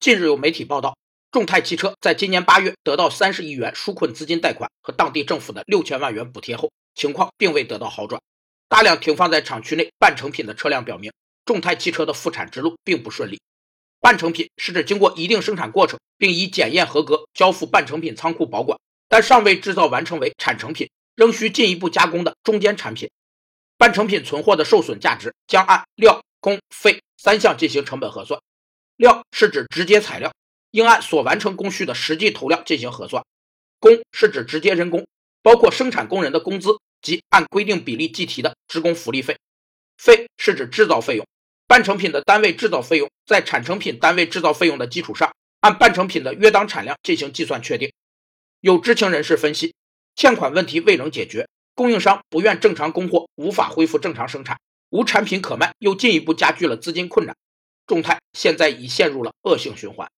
近日有媒体报道，众泰汽车在今年八月得到三十亿元纾困资金贷款和当地政府的六千万元补贴后，情况并未得到好转。大量停放在厂区内半成品的车辆表明，众泰汽车的复产之路并不顺利。半成品是指经过一定生产过程，并已检验合格，交付半成品仓库保管，但尚未制造完成为产成品，仍需进一步加工的中间产品。半成品存货的受损价值将按料、工、费三项进行成本核算。料是指直接材料，应按所完成工序的实际投料进行核算；工是指直接人工，包括生产工人的工资及按规定比例计提的职工福利费；费是指制造费用，半成品的单位制造费用在产成品单位制造费用的基础上，按半成品的约当产量进行计算确定。有知情人士分析，欠款问题未能解决，供应商不愿正常供货，无法恢复正常生产，无产品可卖，又进一步加剧了资金困难。众泰现在已陷入了恶性循环。